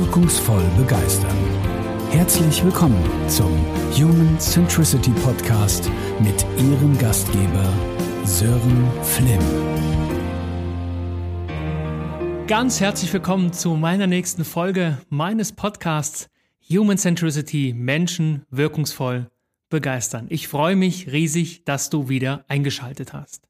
wirkungsvoll begeistern. Herzlich willkommen zum Human Centricity Podcast mit Ihrem Gastgeber Sören Flimm. Ganz herzlich willkommen zu meiner nächsten Folge meines Podcasts Human Centricity Menschen wirkungsvoll begeistern. Ich freue mich riesig, dass du wieder eingeschaltet hast.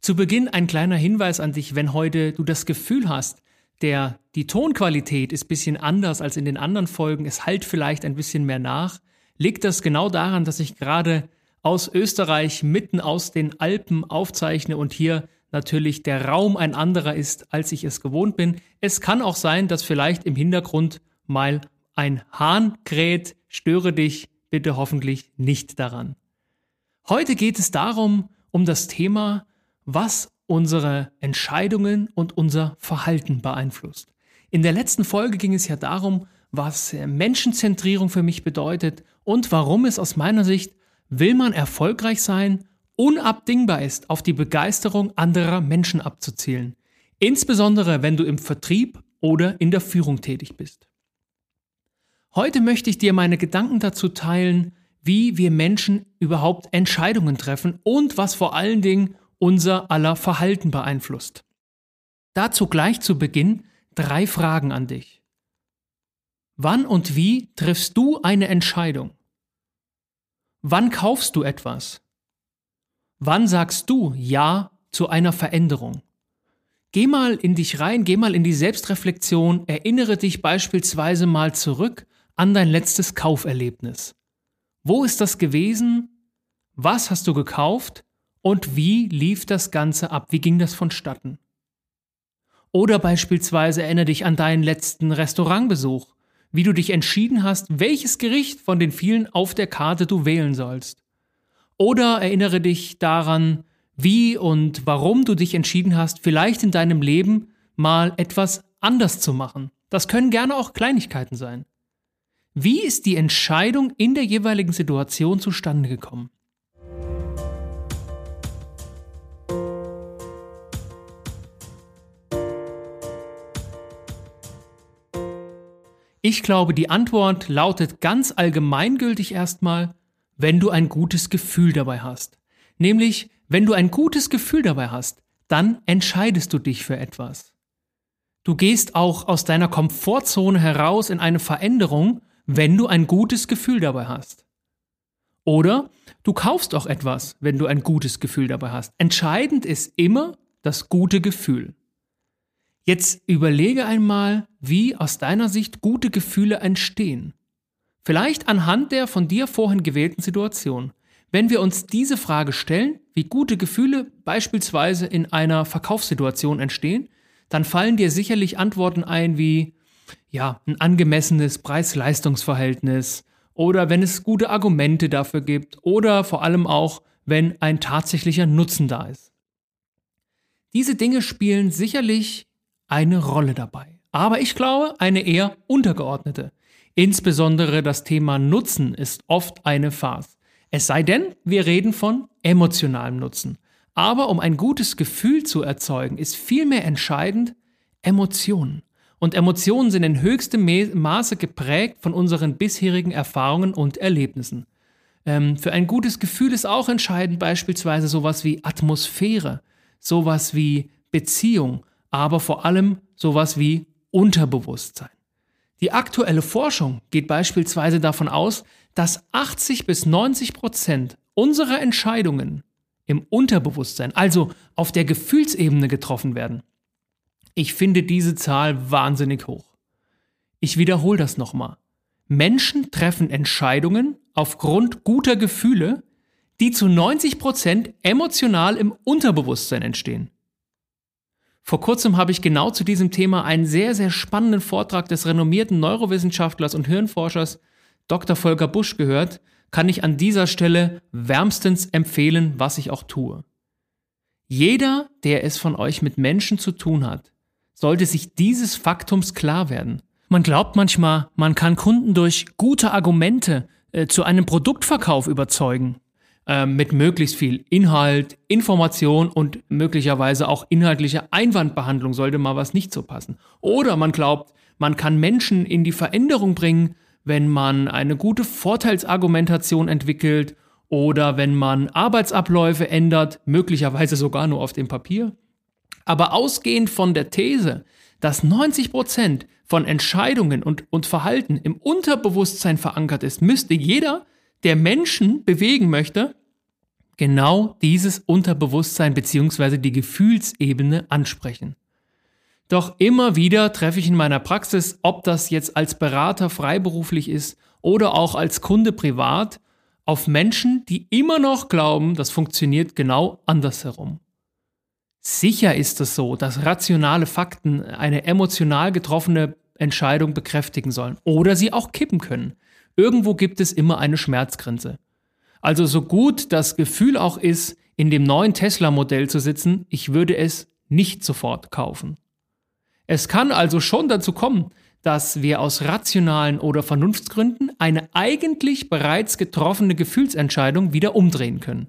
Zu Beginn ein kleiner Hinweis an dich, wenn heute du das Gefühl hast, der, die Tonqualität ist bisschen anders als in den anderen Folgen, es halt vielleicht ein bisschen mehr nach, liegt das genau daran, dass ich gerade aus Österreich mitten aus den Alpen aufzeichne und hier natürlich der Raum ein anderer ist, als ich es gewohnt bin. Es kann auch sein, dass vielleicht im Hintergrund mal ein Hahn kräht, störe dich bitte hoffentlich nicht daran. Heute geht es darum, um das Thema, was unsere Entscheidungen und unser Verhalten beeinflusst. In der letzten Folge ging es ja darum, was Menschenzentrierung für mich bedeutet und warum es aus meiner Sicht, will man erfolgreich sein, unabdingbar ist, auf die Begeisterung anderer Menschen abzuzielen. Insbesondere wenn du im Vertrieb oder in der Führung tätig bist. Heute möchte ich dir meine Gedanken dazu teilen, wie wir Menschen überhaupt Entscheidungen treffen und was vor allen Dingen unser aller Verhalten beeinflusst. Dazu gleich zu Beginn drei Fragen an dich. Wann und wie triffst du eine Entscheidung? Wann kaufst du etwas? Wann sagst du Ja zu einer Veränderung? Geh mal in dich rein, geh mal in die Selbstreflexion, erinnere dich beispielsweise mal zurück an dein letztes Kauferlebnis. Wo ist das gewesen? Was hast du gekauft? Und wie lief das Ganze ab? Wie ging das vonstatten? Oder beispielsweise erinnere dich an deinen letzten Restaurantbesuch, wie du dich entschieden hast, welches Gericht von den vielen auf der Karte du wählen sollst. Oder erinnere dich daran, wie und warum du dich entschieden hast, vielleicht in deinem Leben mal etwas anders zu machen. Das können gerne auch Kleinigkeiten sein. Wie ist die Entscheidung in der jeweiligen Situation zustande gekommen? Ich glaube, die Antwort lautet ganz allgemeingültig erstmal, wenn du ein gutes Gefühl dabei hast. Nämlich, wenn du ein gutes Gefühl dabei hast, dann entscheidest du dich für etwas. Du gehst auch aus deiner Komfortzone heraus in eine Veränderung, wenn du ein gutes Gefühl dabei hast. Oder du kaufst auch etwas, wenn du ein gutes Gefühl dabei hast. Entscheidend ist immer das gute Gefühl. Jetzt überlege einmal, wie aus deiner Sicht gute Gefühle entstehen. Vielleicht anhand der von dir vorhin gewählten Situation. Wenn wir uns diese Frage stellen, wie gute Gefühle beispielsweise in einer Verkaufssituation entstehen, dann fallen dir sicherlich Antworten ein wie, ja, ein angemessenes Preis-Leistungs-Verhältnis oder wenn es gute Argumente dafür gibt oder vor allem auch, wenn ein tatsächlicher Nutzen da ist. Diese Dinge spielen sicherlich eine Rolle dabei. Aber ich glaube, eine eher untergeordnete. Insbesondere das Thema Nutzen ist oft eine Farce. Es sei denn, wir reden von emotionalem Nutzen. Aber um ein gutes Gefühl zu erzeugen, ist vielmehr entscheidend Emotionen. Und Emotionen sind in höchstem Maße geprägt von unseren bisherigen Erfahrungen und Erlebnissen. Ähm, für ein gutes Gefühl ist auch entscheidend beispielsweise sowas wie Atmosphäre, sowas wie Beziehung, aber vor allem sowas wie Unterbewusstsein. Die aktuelle Forschung geht beispielsweise davon aus, dass 80 bis 90 Prozent unserer Entscheidungen im Unterbewusstsein, also auf der Gefühlsebene getroffen werden. Ich finde diese Zahl wahnsinnig hoch. Ich wiederhole das nochmal. Menschen treffen Entscheidungen aufgrund guter Gefühle, die zu 90 Prozent emotional im Unterbewusstsein entstehen. Vor kurzem habe ich genau zu diesem Thema einen sehr, sehr spannenden Vortrag des renommierten Neurowissenschaftlers und Hirnforschers Dr. Volker Busch gehört, kann ich an dieser Stelle wärmstens empfehlen, was ich auch tue. Jeder, der es von euch mit Menschen zu tun hat, sollte sich dieses Faktums klar werden. Man glaubt manchmal, man kann Kunden durch gute Argumente äh, zu einem Produktverkauf überzeugen. Äh, mit möglichst viel Inhalt, Information und möglicherweise auch inhaltlicher Einwandbehandlung sollte mal was nicht so passen. Oder man glaubt, man kann Menschen in die Veränderung bringen, wenn man eine gute Vorteilsargumentation entwickelt oder wenn man Arbeitsabläufe ändert, möglicherweise sogar nur auf dem Papier. Aber ausgehend von der These, dass 90 Prozent von Entscheidungen und, und Verhalten im Unterbewusstsein verankert ist, müsste jeder, der Menschen bewegen möchte, genau dieses Unterbewusstsein bzw. die Gefühlsebene ansprechen. Doch immer wieder treffe ich in meiner Praxis, ob das jetzt als Berater freiberuflich ist oder auch als Kunde privat, auf Menschen, die immer noch glauben, das funktioniert genau andersherum. Sicher ist es so, dass rationale Fakten eine emotional getroffene Entscheidung bekräftigen sollen oder sie auch kippen können. Irgendwo gibt es immer eine Schmerzgrenze. Also so gut das Gefühl auch ist, in dem neuen Tesla-Modell zu sitzen, ich würde es nicht sofort kaufen. Es kann also schon dazu kommen, dass wir aus rationalen oder Vernunftsgründen eine eigentlich bereits getroffene Gefühlsentscheidung wieder umdrehen können.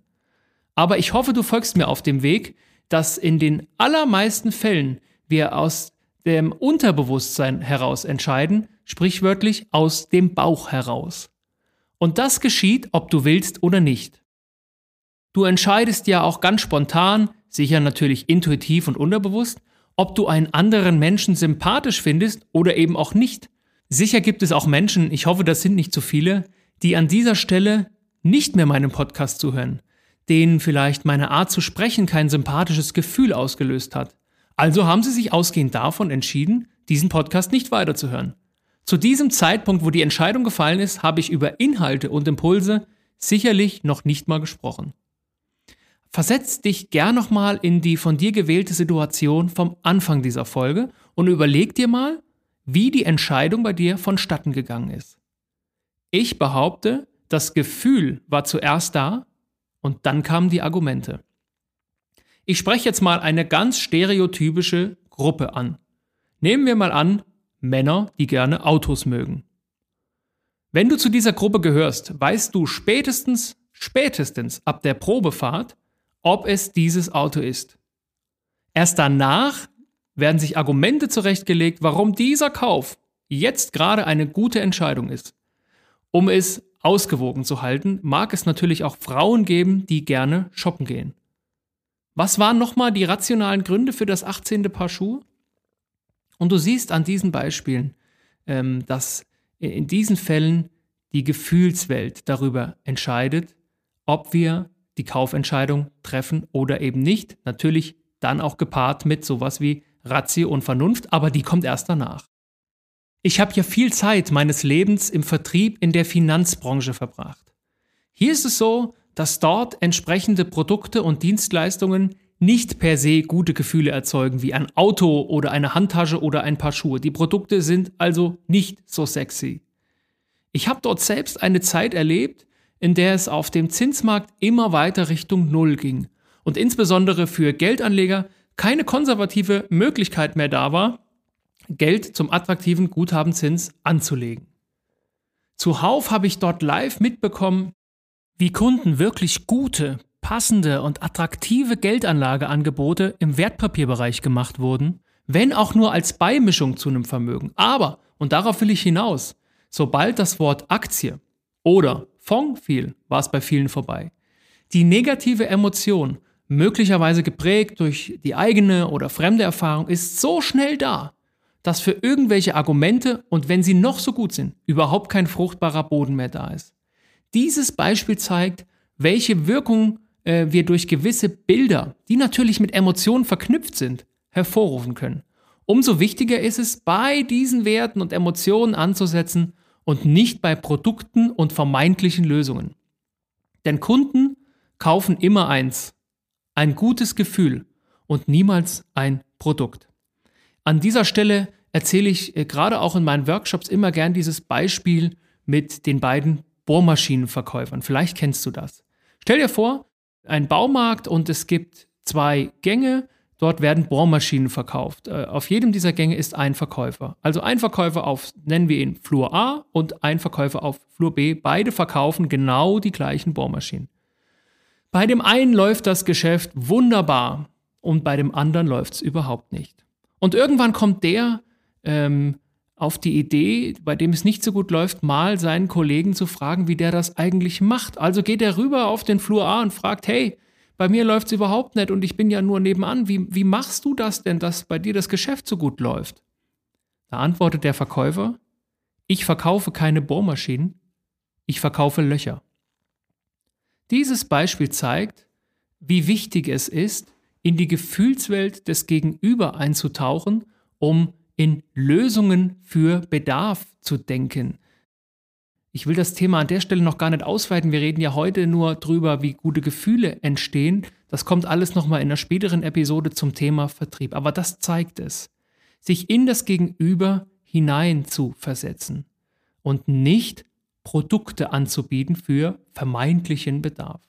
Aber ich hoffe, du folgst mir auf dem Weg, dass in den allermeisten Fällen wir aus dem Unterbewusstsein heraus entscheiden, sprichwörtlich aus dem Bauch heraus. Und das geschieht, ob du willst oder nicht. Du entscheidest ja auch ganz spontan, sicher natürlich intuitiv und unterbewusst, ob du einen anderen Menschen sympathisch findest oder eben auch nicht. Sicher gibt es auch Menschen, ich hoffe, das sind nicht zu viele, die an dieser Stelle nicht mehr meinem Podcast zuhören, denen vielleicht meine Art zu sprechen kein sympathisches Gefühl ausgelöst hat. Also haben sie sich ausgehend davon entschieden, diesen Podcast nicht weiterzuhören. Zu diesem Zeitpunkt, wo die Entscheidung gefallen ist, habe ich über Inhalte und Impulse sicherlich noch nicht mal gesprochen. Versetz dich gern nochmal in die von dir gewählte Situation vom Anfang dieser Folge und überleg dir mal, wie die Entscheidung bei dir vonstatten gegangen ist. Ich behaupte, das Gefühl war zuerst da und dann kamen die Argumente. Ich spreche jetzt mal eine ganz stereotypische Gruppe an. Nehmen wir mal an, Männer, die gerne Autos mögen. Wenn du zu dieser Gruppe gehörst, weißt du spätestens, spätestens ab der Probefahrt, ob es dieses Auto ist. Erst danach werden sich Argumente zurechtgelegt, warum dieser Kauf jetzt gerade eine gute Entscheidung ist. Um es ausgewogen zu halten, mag es natürlich auch Frauen geben, die gerne shoppen gehen. Was waren nochmal die rationalen Gründe für das 18. Paar Schuhe? Und du siehst an diesen Beispielen, ähm, dass in diesen Fällen die Gefühlswelt darüber entscheidet, ob wir die Kaufentscheidung treffen oder eben nicht. Natürlich dann auch gepaart mit sowas wie Ratio und Vernunft, aber die kommt erst danach. Ich habe ja viel Zeit meines Lebens im Vertrieb in der Finanzbranche verbracht. Hier ist es so, dass dort entsprechende Produkte und Dienstleistungen nicht per se gute Gefühle erzeugen wie ein Auto oder eine Handtasche oder ein paar Schuhe. Die Produkte sind also nicht so sexy. Ich habe dort selbst eine Zeit erlebt, in der es auf dem Zinsmarkt immer weiter Richtung Null ging und insbesondere für Geldanleger keine konservative Möglichkeit mehr da war, Geld zum attraktiven Guthabenzins anzulegen. Zuhauf habe ich dort live mitbekommen, wie Kunden wirklich gute, passende und attraktive Geldanlageangebote im Wertpapierbereich gemacht wurden, wenn auch nur als Beimischung zu einem Vermögen. Aber, und darauf will ich hinaus, sobald das Wort Aktie oder Fonds fiel, war es bei vielen vorbei. Die negative Emotion, möglicherweise geprägt durch die eigene oder fremde Erfahrung, ist so schnell da, dass für irgendwelche Argumente und wenn sie noch so gut sind, überhaupt kein fruchtbarer Boden mehr da ist. Dieses Beispiel zeigt, welche Wirkung äh, wir durch gewisse Bilder, die natürlich mit Emotionen verknüpft sind, hervorrufen können. Umso wichtiger ist es, bei diesen Werten und Emotionen anzusetzen und nicht bei Produkten und vermeintlichen Lösungen. Denn Kunden kaufen immer eins, ein gutes Gefühl und niemals ein Produkt. An dieser Stelle erzähle ich äh, gerade auch in meinen Workshops immer gern dieses Beispiel mit den beiden Bohrmaschinenverkäufern. Vielleicht kennst du das. Stell dir vor, ein Baumarkt und es gibt zwei Gänge Dort werden Bohrmaschinen verkauft. Äh, auf jedem dieser Gänge ist ein Verkäufer. Also ein Verkäufer auf, nennen wir ihn Flur A und ein Verkäufer auf Flur B. Beide verkaufen genau die gleichen Bohrmaschinen. Bei dem einen läuft das Geschäft wunderbar und bei dem anderen läuft es überhaupt nicht. Und irgendwann kommt der ähm, auf die Idee, bei dem es nicht so gut läuft, mal seinen Kollegen zu fragen, wie der das eigentlich macht. Also geht er rüber auf den Flur A und fragt, hey, bei mir läuft es überhaupt nicht und ich bin ja nur nebenan. Wie, wie machst du das denn, dass bei dir das Geschäft so gut läuft? Da antwortet der Verkäufer, ich verkaufe keine Bohrmaschinen, ich verkaufe Löcher. Dieses Beispiel zeigt, wie wichtig es ist, in die Gefühlswelt des Gegenüber einzutauchen, um in Lösungen für Bedarf zu denken. Ich will das Thema an der Stelle noch gar nicht ausweiten. Wir reden ja heute nur drüber, wie gute Gefühle entstehen. Das kommt alles nochmal in einer späteren Episode zum Thema Vertrieb. Aber das zeigt es. Sich in das Gegenüber hinein zu versetzen und nicht Produkte anzubieten für vermeintlichen Bedarf.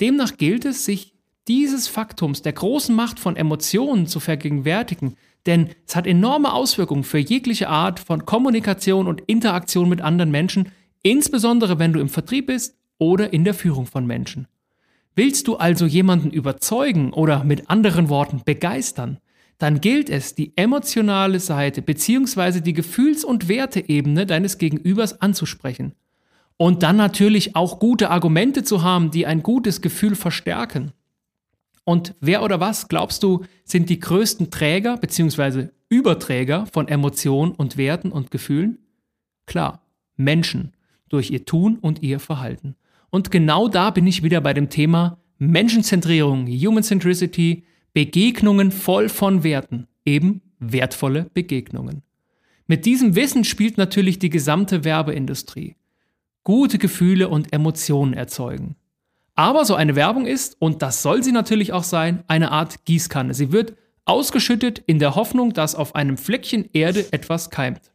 Demnach gilt es, sich dieses Faktums der großen Macht von Emotionen zu vergegenwärtigen, denn es hat enorme Auswirkungen für jegliche Art von Kommunikation und Interaktion mit anderen Menschen, insbesondere wenn du im Vertrieb bist oder in der Führung von Menschen. Willst du also jemanden überzeugen oder mit anderen Worten begeistern, dann gilt es, die emotionale Seite bzw. die Gefühls- und Werteebene deines Gegenübers anzusprechen. Und dann natürlich auch gute Argumente zu haben, die ein gutes Gefühl verstärken. Und wer oder was, glaubst du, sind die größten Träger bzw. Überträger von Emotionen und Werten und Gefühlen? Klar, Menschen durch ihr Tun und ihr Verhalten. Und genau da bin ich wieder bei dem Thema Menschenzentrierung, Human Centricity, Begegnungen voll von Werten, eben wertvolle Begegnungen. Mit diesem Wissen spielt natürlich die gesamte Werbeindustrie. Gute Gefühle und Emotionen erzeugen. Aber so eine Werbung ist, und das soll sie natürlich auch sein, eine Art Gießkanne. Sie wird ausgeschüttet in der Hoffnung, dass auf einem Fleckchen Erde etwas keimt.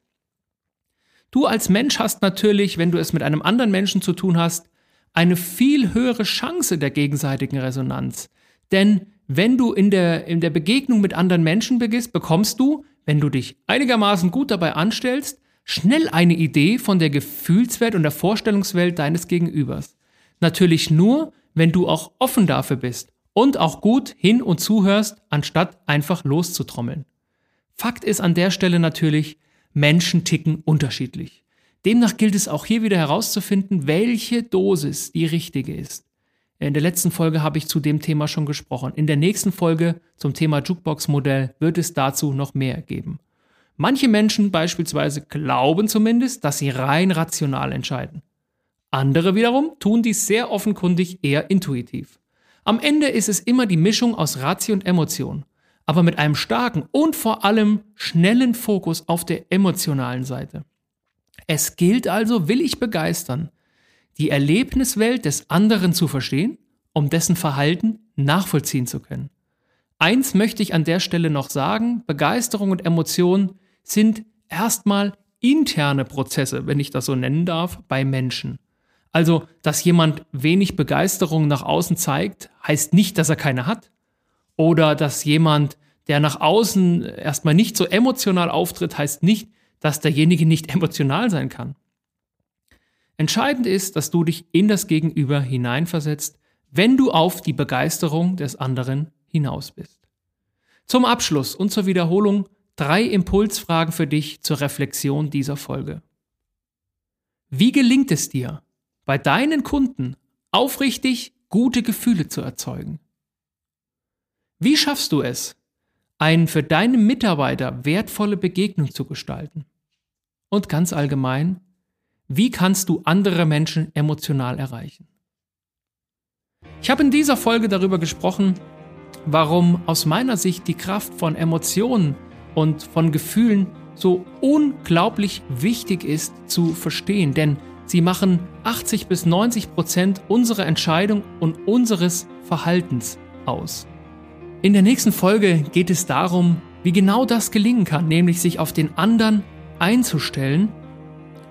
Du als Mensch hast natürlich, wenn du es mit einem anderen Menschen zu tun hast, eine viel höhere Chance der gegenseitigen Resonanz. Denn wenn du in der, in der Begegnung mit anderen Menschen begehst, bekommst du, wenn du dich einigermaßen gut dabei anstellst, schnell eine Idee von der Gefühlswelt und der Vorstellungswelt deines Gegenübers. Natürlich nur, wenn du auch offen dafür bist und auch gut hin und zuhörst, anstatt einfach loszutrommeln. Fakt ist an der Stelle natürlich, Menschen ticken unterschiedlich. Demnach gilt es auch hier wieder herauszufinden, welche Dosis die richtige ist. In der letzten Folge habe ich zu dem Thema schon gesprochen. In der nächsten Folge zum Thema Jukebox-Modell wird es dazu noch mehr geben. Manche Menschen beispielsweise glauben zumindest, dass sie rein rational entscheiden. Andere wiederum tun dies sehr offenkundig eher intuitiv. Am Ende ist es immer die Mischung aus Ratio und Emotion, aber mit einem starken und vor allem schnellen Fokus auf der emotionalen Seite. Es gilt also, will ich begeistern, die Erlebniswelt des anderen zu verstehen, um dessen Verhalten nachvollziehen zu können. Eins möchte ich an der Stelle noch sagen, Begeisterung und Emotion sind erstmal interne Prozesse, wenn ich das so nennen darf, bei Menschen. Also, dass jemand wenig Begeisterung nach außen zeigt, heißt nicht, dass er keine hat. Oder dass jemand, der nach außen erstmal nicht so emotional auftritt, heißt nicht, dass derjenige nicht emotional sein kann. Entscheidend ist, dass du dich in das Gegenüber hineinversetzt, wenn du auf die Begeisterung des anderen hinaus bist. Zum Abschluss und zur Wiederholung drei Impulsfragen für dich zur Reflexion dieser Folge. Wie gelingt es dir, bei deinen Kunden aufrichtig gute Gefühle zu erzeugen? Wie schaffst du es, eine für deine Mitarbeiter wertvolle Begegnung zu gestalten? Und ganz allgemein, wie kannst du andere Menschen emotional erreichen? Ich habe in dieser Folge darüber gesprochen, warum aus meiner Sicht die Kraft von Emotionen und von Gefühlen so unglaublich wichtig ist zu verstehen. Denn Sie machen 80 bis 90 Prozent unserer Entscheidung und unseres Verhaltens aus. In der nächsten Folge geht es darum, wie genau das gelingen kann, nämlich sich auf den anderen einzustellen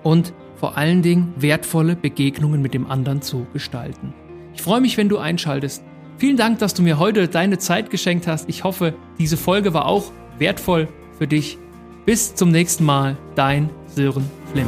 und vor allen Dingen wertvolle Begegnungen mit dem anderen zu gestalten. Ich freue mich, wenn du einschaltest. Vielen Dank, dass du mir heute deine Zeit geschenkt hast. Ich hoffe, diese Folge war auch wertvoll für dich. Bis zum nächsten Mal, dein Sören Flimm.